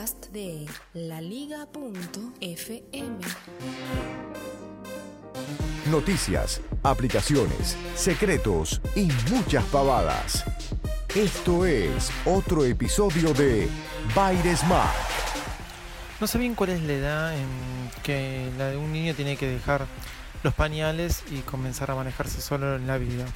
Podcast de laliga.fm. Noticias, aplicaciones, secretos y muchas pavadas. Esto es otro episodio de Baile Smart. No sé bien cuál es la edad en que la de un niño tiene que dejar los pañales y comenzar a manejarse solo en la vida.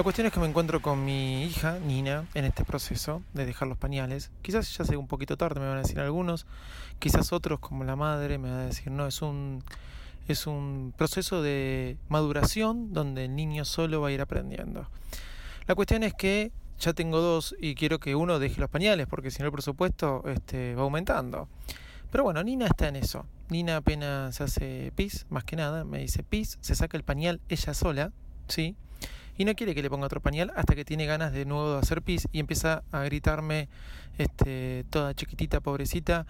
La cuestión es que me encuentro con mi hija, Nina, en este proceso de dejar los pañales. Quizás ya sea un poquito tarde, me van a decir algunos. Quizás otros, como la madre, me van a decir, no, es un, es un proceso de maduración donde el niño solo va a ir aprendiendo. La cuestión es que ya tengo dos y quiero que uno deje los pañales, porque si no el presupuesto este, va aumentando. Pero bueno, Nina está en eso. Nina apenas hace pis, más que nada, me dice pis, se saca el pañal ella sola, ¿sí? Y no quiere que le ponga otro pañal hasta que tiene ganas de nuevo de hacer pis y empieza a gritarme, este, toda chiquitita, pobrecita,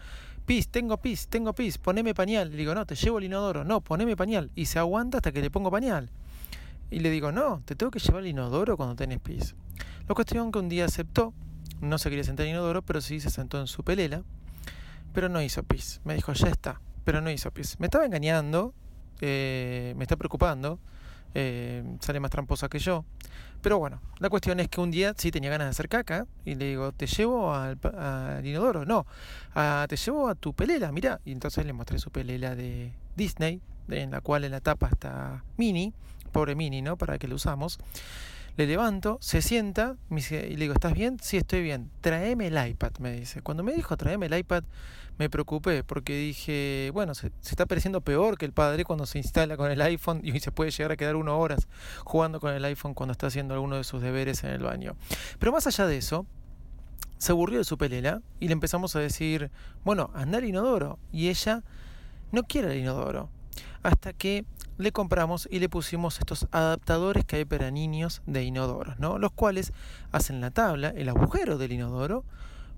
pis, tengo pis, tengo pis, poneme pañal. Le digo, no, te llevo el inodoro, no, poneme pañal. Y se aguanta hasta que le pongo pañal. Y le digo, no, te tengo que llevar el inodoro cuando tenés pis. La cuestión que un día aceptó, no se quería sentar en inodoro, pero sí se sentó en su pelela pero no hizo pis. Me dijo, ya está, pero no hizo pis. Me estaba engañando, eh, me está preocupando, eh, sale más tramposa que yo. Pero bueno, la cuestión es que un día sí tenía ganas de hacer caca y le digo, te llevo al, inodoro, no, te llevo a tu pelela, mira. Y entonces le mostré su pelela de Disney, en la cual en la tapa está Mini, pobre Mini, ¿no? Para que lo usamos. Le levanto, se sienta y le digo, ¿estás bien? Sí, estoy bien. Traeme el iPad, me dice. Cuando me dijo traeme el iPad, me preocupé porque dije, bueno, se, está pareciendo peor que el padre cuando se instala con el iPhone y se puede llegar a quedar una horas jugando con el iPhone cuando está haciendo alguno de sus deberes en el baño. Pero más allá de eso, se aburrió de su pelela y le empezamos a decir, bueno, anda al inodoro. Y ella no quiere el inodoro. Hasta que le compramos y le pusimos estos adaptadores que hay para niños de inodoros, ¿no? Los cuales hacen la tabla, el agujero del inodoro,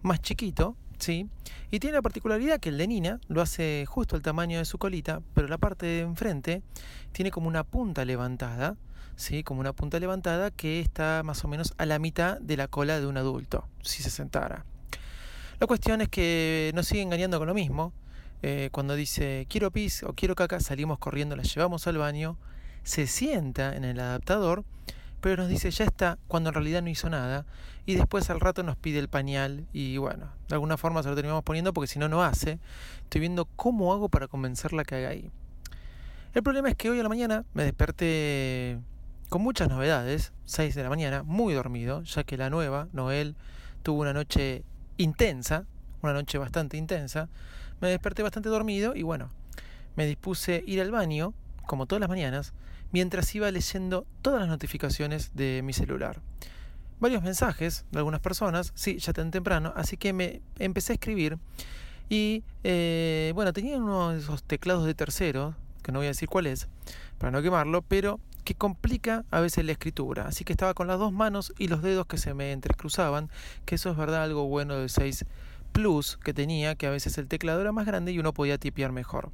más chiquito, ¿sí? Y tiene la particularidad que el de Nina lo hace justo al tamaño de su colita, pero la parte de enfrente tiene como una punta levantada, ¿sí? Como una punta levantada que está más o menos a la mitad de la cola de un adulto, si se sentara. La cuestión es que nos sigue engañando con lo mismo, eh, cuando dice quiero pis o quiero caca, salimos corriendo, la llevamos al baño, se sienta en el adaptador, pero nos dice ya está, cuando en realidad no hizo nada, y después al rato nos pide el pañal, y bueno, de alguna forma se lo terminamos poniendo porque si no, no hace. Estoy viendo cómo hago para convencerla que haga ahí. El problema es que hoy a la mañana me desperté con muchas novedades, 6 de la mañana, muy dormido, ya que la nueva, Noel, tuvo una noche intensa, una noche bastante intensa, me desperté bastante dormido y bueno, me dispuse a ir al baño, como todas las mañanas, mientras iba leyendo todas las notificaciones de mi celular. Varios mensajes de algunas personas, sí, ya tan temprano, así que me empecé a escribir y eh, bueno, tenía uno de esos teclados de tercero, que no voy a decir cuál es, para no quemarlo, pero que complica a veces la escritura. Así que estaba con las dos manos y los dedos que se me entrecruzaban, que eso es verdad algo bueno de 6 plus que tenía, que a veces el teclado era más grande y uno podía tipear mejor.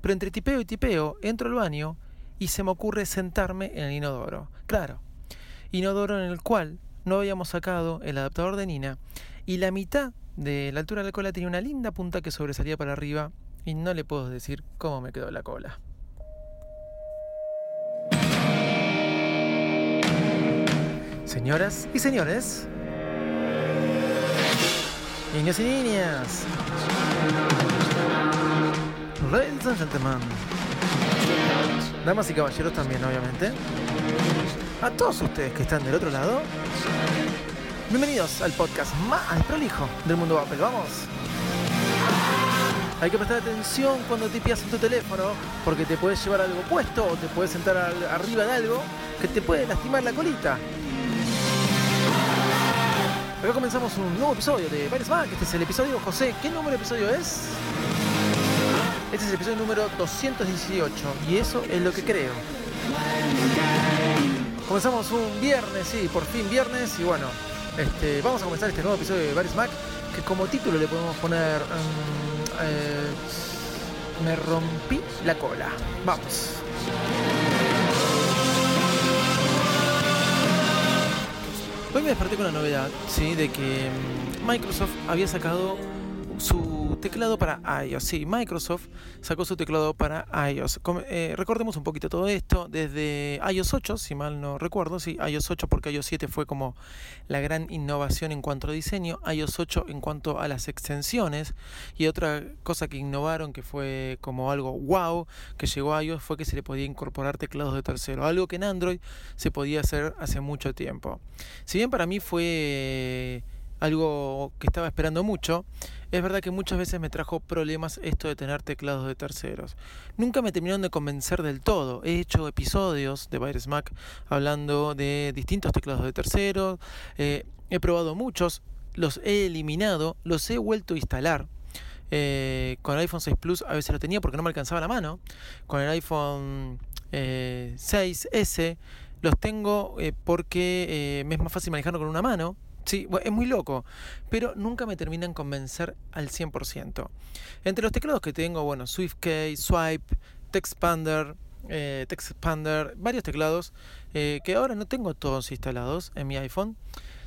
Pero entre tipeo y tipeo entro al baño y se me ocurre sentarme en el inodoro. Claro, inodoro en el cual no habíamos sacado el adaptador de Nina y la mitad de la altura de la cola tenía una linda punta que sobresalía para arriba y no le puedo decir cómo me quedó la cola. Señoras y señores, Niños y niñas. Ladies and gentlemen. Damas y caballeros también, obviamente. A todos ustedes que están del otro lado. Bienvenidos al podcast más prolijo del mundo Apple. Vamos. Hay que prestar atención cuando tipeas en tu teléfono, porque te puedes llevar algo puesto o te puedes sentar arriba de algo que te puede lastimar la colita. Acá comenzamos un nuevo episodio de Baires Mac. Este es el episodio, José, ¿qué número de episodio es? Este es el episodio número 218 y eso es lo que creo. Comenzamos un viernes, sí, por fin viernes y bueno, este, vamos a comenzar este nuevo episodio de Baris Mac que como título le podemos poner um, eh, Me rompí la cola. Vamos. Hoy me desperté con la novedad, sí, de que mm, Microsoft había sacado su teclado para iOS. Sí, Microsoft sacó su teclado para iOS. Eh, recordemos un poquito todo esto. Desde iOS 8, si mal no recuerdo, sí, iOS 8 porque iOS 7 fue como la gran innovación en cuanto a diseño. iOS 8 en cuanto a las extensiones. Y otra cosa que innovaron que fue como algo wow que llegó a iOS fue que se le podía incorporar teclados de tercero. Algo que en Android se podía hacer hace mucho tiempo. Si bien para mí fue algo que estaba esperando mucho, es verdad que muchas veces me trajo problemas esto de tener teclados de terceros. Nunca me terminaron de convencer del todo. He hecho episodios de Virus Mac hablando de distintos teclados de terceros. Eh, he probado muchos, los he eliminado, los he vuelto a instalar. Eh, con el iPhone 6 Plus a veces lo tenía porque no me alcanzaba la mano. Con el iPhone 6S eh, los tengo porque me es más fácil manejarlo con una mano Sí, es muy loco, pero nunca me terminan convencer al 100%. Entre los teclados que tengo, bueno, SwiftKey, Swipe, TextPander, eh, varios teclados eh, que ahora no tengo todos instalados en mi iPhone,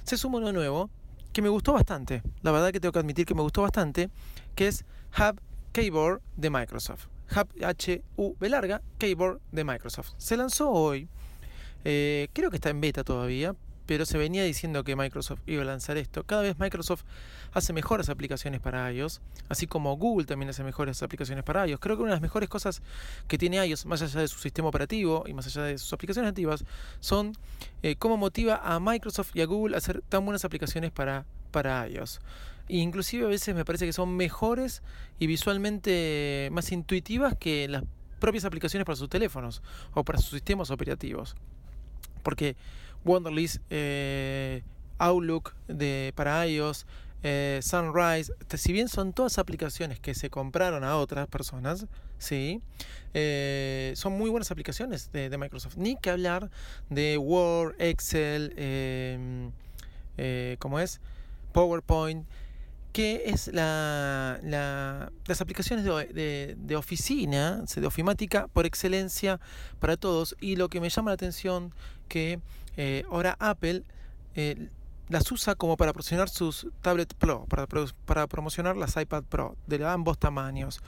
se suma uno nuevo que me gustó bastante. La verdad que tengo que admitir que me gustó bastante, que es Hub Keyboard de Microsoft. Hub H-U-B larga, Keyboard de Microsoft. Se lanzó hoy. Eh, creo que está en beta todavía, pero se venía diciendo que Microsoft iba a lanzar esto. Cada vez Microsoft hace mejores aplicaciones para iOS, así como Google también hace mejores aplicaciones para iOS. Creo que una de las mejores cosas que tiene iOS, más allá de su sistema operativo y más allá de sus aplicaciones nativas, son eh, cómo motiva a Microsoft y a Google a hacer tan buenas aplicaciones para, para iOS. E inclusive a veces me parece que son mejores y visualmente más intuitivas que las propias aplicaciones para sus teléfonos o para sus sistemas operativos. Porque Wonderlist, eh, Outlook de, para iOS, eh, Sunrise, si bien son todas aplicaciones que se compraron a otras personas, ¿sí? Eh, son muy buenas aplicaciones de, Microsoft. Ni que hablar de Word, Excel, em, ¿cómo es? PowerPoint que es la, las aplicaciones de, de, oficina, de ofimática por excelencia para todos. Y lo que me llama la atención que eh, ahora Apple eh, las usa como para promocionar sus tablet Pro, para, para promocionar las iPad Pro de ambos tamaños.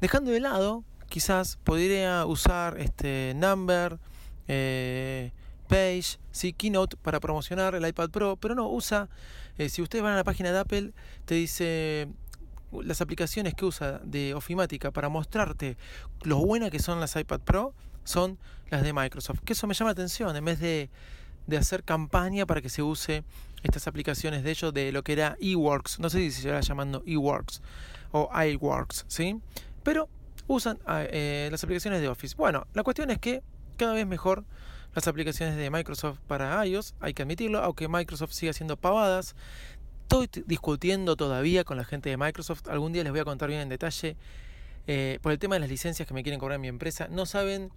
Dejando de lado, quizás podría usar este Number, eh, Page, sí, Keynote para promocionar el iPad Pro, pero no, usa, si ustedes van a la página de Apple, te dice las aplicaciones que usa de ofimática para mostrarte lo buenas que son las iPad Pro son las de Microsoft. Que eso me llama la atención, en vez de de hacer campaña para que se use estas aplicaciones de ellos de lo que era eWorks, no sé si se llama llamando eWorks o iWorks, ¿sí? Pero usan ah, eh, las aplicaciones de Office. Bueno, la cuestión es que cada vez mejor las aplicaciones de Microsoft para iOS, hay que admitirlo, aunque Microsoft siga haciendo pavadas. Estoy discutiendo todavía con la gente de Microsoft, algún día les voy a contar bien en detalle eh, por el tema de las licencias que me quieren cobrar en mi empresa. No saben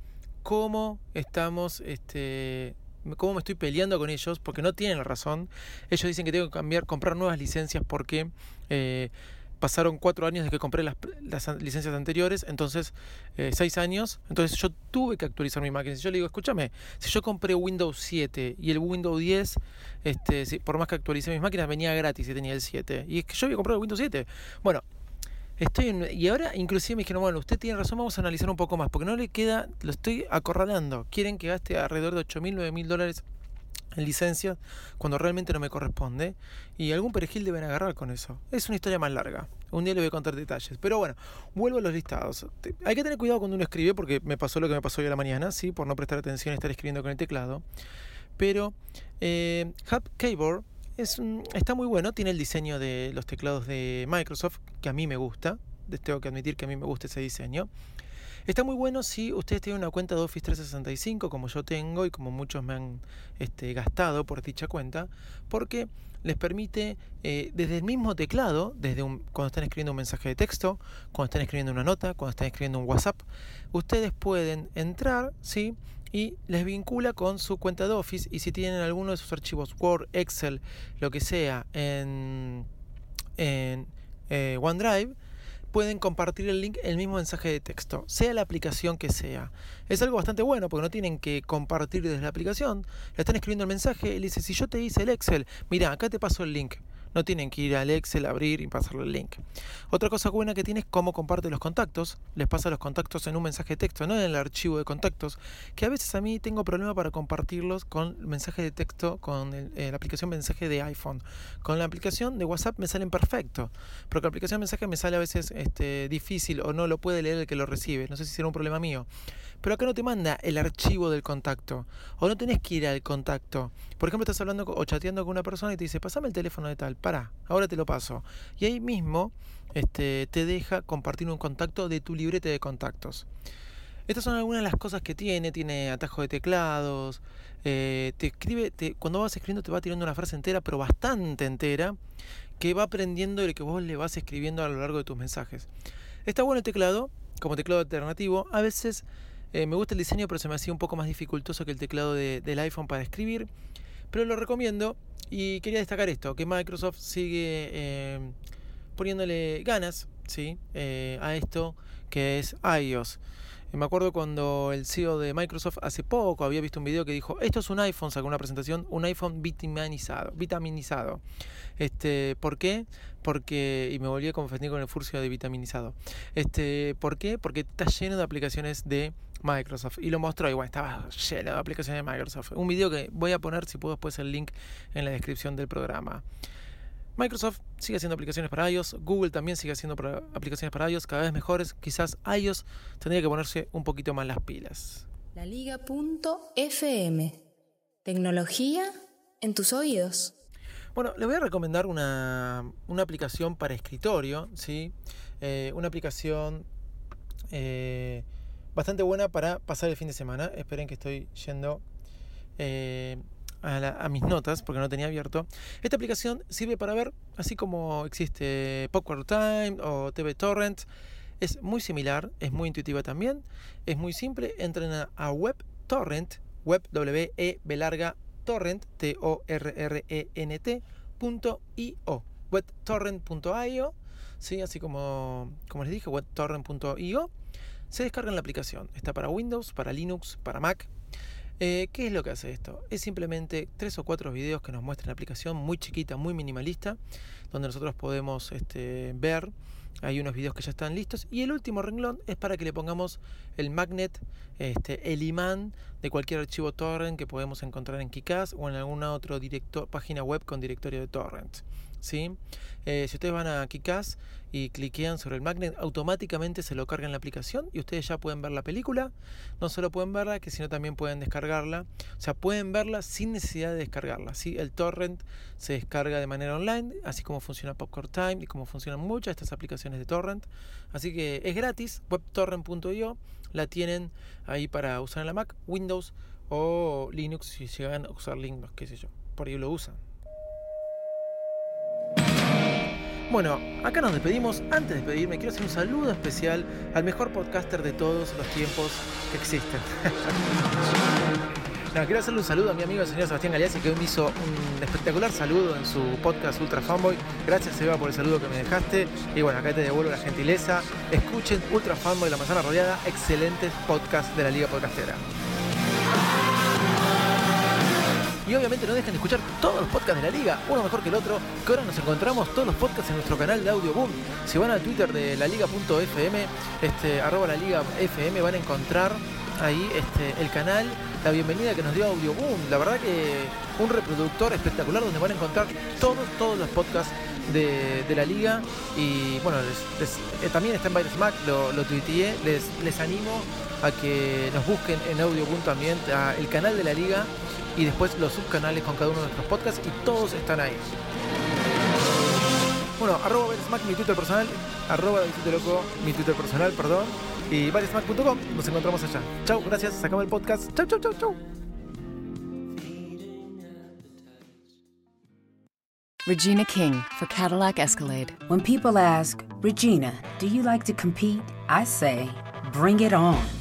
cómo estamos este, cómo me estoy peleando con ellos, porque no tienen la razón. Ellos dicen que tengo que cambiar, comprar nuevas licencias porque eh, pasaron cuatro años desde que compré las, licencias anteriores, entonces eh, seis años, entonces yo tuve que actualizar mi máquina. Si yo le digo, escúchame, si yo compré Windows 7 y el Windows 10, este, por más que actualicé mis máquinas, venía gratis y tenía el 7. Y es que yo había comprado el Windows 7. Bueno, Estoy y ahora inclusive me dijeron, bueno, usted tiene razón, vamos a analizar un poco más, porque no le queda, lo estoy acorralando. Quieren que gaste alrededor de 8 mil, 9 mil dólares en licencias cuando realmente no me corresponde. Y algún perejil deben agarrar con eso. Es una historia más larga. Un día le voy a contar detalles. Pero bueno, vuelvo a los listados. Hay que tener cuidado cuando uno escribe, porque me pasó lo que me pasó hoy a la mañana, ¿sí? por no prestar atención y estar escribiendo con el teclado. Pero eh, Hub Keyboard está muy bueno, tiene el diseño de los teclados de Microsoft, que a mí me gusta, tengo que admitir que a mí me gusta ese diseño. Está muy bueno si ustedes tienen una cuenta de Office 365, como yo tengo y como muchos me han este, gastado por dicha cuenta, porque les permite eh, desde el mismo teclado, desde un, cuando están escribiendo un mensaje de texto, cuando están escribiendo una nota, cuando están escribiendo un WhatsApp, ustedes pueden entrar, ¿sí? y les vincula con su cuenta de Office y si tienen alguno de sus archivos Word, Excel, lo que sea en, en eh, OneDrive, pueden compartir el link, el mismo mensaje de texto, sea la aplicación que sea. Es algo bastante bueno porque no tienen que compartir desde la aplicación, le están escribiendo el mensaje y le dice, si yo te hice el Excel, mira, acá te paso el link. No tienen que ir al Excel, abrir y pasarle el link. Otra cosa buena que tiene es cómo comparte los contactos. Les pasa los contactos en un mensaje de texto, no en el archivo de contactos. Que a veces a mí tengo problema para compartirlos con mensaje de texto, con eh, la aplicación mensaje de iPhone. Con la aplicación de WhatsApp me salen perfecto. Pero con la aplicación mensaje me sale a veces este, difícil o no lo puede leer el que lo recibe. No sé si será un problema mío. Pero acá no te manda el archivo del contacto. O no tenés que ir al contacto. Por ejemplo, estás hablando o chateando con una persona y te dice, pasame el teléfono de tal para, ahora te lo paso. Y ahí mismo este, te deja compartir un contacto de tu librete de contactos. Estas son algunas de las cosas que tiene, tiene atajo de teclados, eh, te escribe, cuando vas escribiendo te va tirando una frase entera, pero bastante entera, que va aprendiendo de lo que vos le vas escribiendo a lo largo de tus mensajes. Está bueno el teclado, como teclado alternativo, a veces eh, me gusta el diseño, pero se me hacía un poco más dificultoso que el teclado del iPhone para escribir, pero lo recomiendo y quería destacar esto, que Microsoft sigue eh, poniéndole ganas ¿sí? Eh, a esto que es iOS. Eh, me acuerdo cuando el CEO de Microsoft hace poco había visto un video que dijo, esto es un iPhone, sacó una presentación, un iPhone vitaminizado, vitaminizado. Este, ¿Por qué? Porque, y me volví a confundir con el furcio de vitaminizado. Este, ¿Por qué? Porque está lleno de aplicaciones de Microsoft. Y lo mostró igual, estaba lleno de aplicaciones de Microsoft. Un video que voy a poner, si puedo, después el link en la descripción del programa. Microsoft sigue haciendo aplicaciones para iOS, Google también sigue haciendo aplicaciones para iOS, cada vez mejores. Quizás iOS tendría que ponerse un poquito más las pilas. La Liga.fm Tecnología en tus oídos. Bueno, les voy a recomendar una, aplicación para escritorio, ¿sí? Eh, una aplicación eh, bastante buena para pasar el fin de semana. Esperen que estoy yendo eh, a, mis notas porque no tenía abierto. Esta aplicación sirve para ver, así como existe Popcorn Time o TV Torrent. Es muy similar, es muy intuitiva también, es muy simple. Entren a, WebTorrent, web w e b larga torrent t o r r e n t punto .io, webtorrent.io, sí, así como como les dije, webtorrent.io se descargan la aplicación. Está para Windows, para Linux, para Mac. Eh, ¿Qué es lo que hace esto? Es simplemente tres o cuatro videos que nos muestran la aplicación muy chiquita, muy minimalista, donde nosotros podemos este, ver. Hay unos videos que ya están listos. Y el último renglón es para que le pongamos el magnet, este, el imán de cualquier archivo torrent que podemos encontrar en Kickass o en alguna otra página web con directorio de torrent. Eh, si ustedes van a Kickass y cliquean sobre el magnet, automáticamente se lo carga en la aplicación y ustedes ya pueden ver la película. No solo pueden verla, que sino también pueden descargarla. O sea, pueden verla sin necesidad de descargarla. ¿sí? El torrent se descarga de manera online, así como funciona Popcorn Time y como funcionan muchas de estas aplicaciones de torrent. Así que es gratis, webtorrent.io. La tienen ahí para usar en la Mac, Windows o Linux si llegan a usar Linux, qué sé yo. Por ahí lo usan. Bueno, acá nos despedimos. Antes de despedirme, quiero hacer un saludo especial al mejor podcaster de todos los tiempos que existen. quiero hacerle un saludo a mi amigo el señor Sebastián Galeazzi que hoy me hizo un espectacular saludo en su podcast Ultra Fanboy. Gracias Eva por el saludo que me dejaste. Y bueno, acá te devuelvo la gentileza. Escuchen Ultra Fanboy La Manzana Rodeada, excelentes podcasts de la Liga Podcastera. Y obviamente no dejen de escuchar todos los podcasts de la liga, uno mejor que el otro, que ahora nos encontramos todos los podcasts en nuestro canal de Audio Boom. Si van al Twitter de la liga.fm, este, arroba la liga FM, van a encontrar ahí este, el canal, la bienvenida que nos dio Audio Boom. La verdad que un reproductor espectacular donde van a encontrar todos, todos los podcasts de, la liga. Y bueno, eh, también está en Virus Mac, lo, lo tuiteé. Les, les animo a que nos busquen en Audio Boom también, el canal de la liga y después los subcanales con cada uno de nuestros podcasts y todos están ahí. Bueno, arroba Smack, mi Twitter personal, arroba Loco, mi Twitter personal, perdón. Y baresmac.com. Nos encontramos allá. Chau, gracias. Se acaba el podcast. Chau, chau, chau, chau. Regina King for Cadillac Escalade. When people ask, Regina, do you like to compete? I say, bring it on.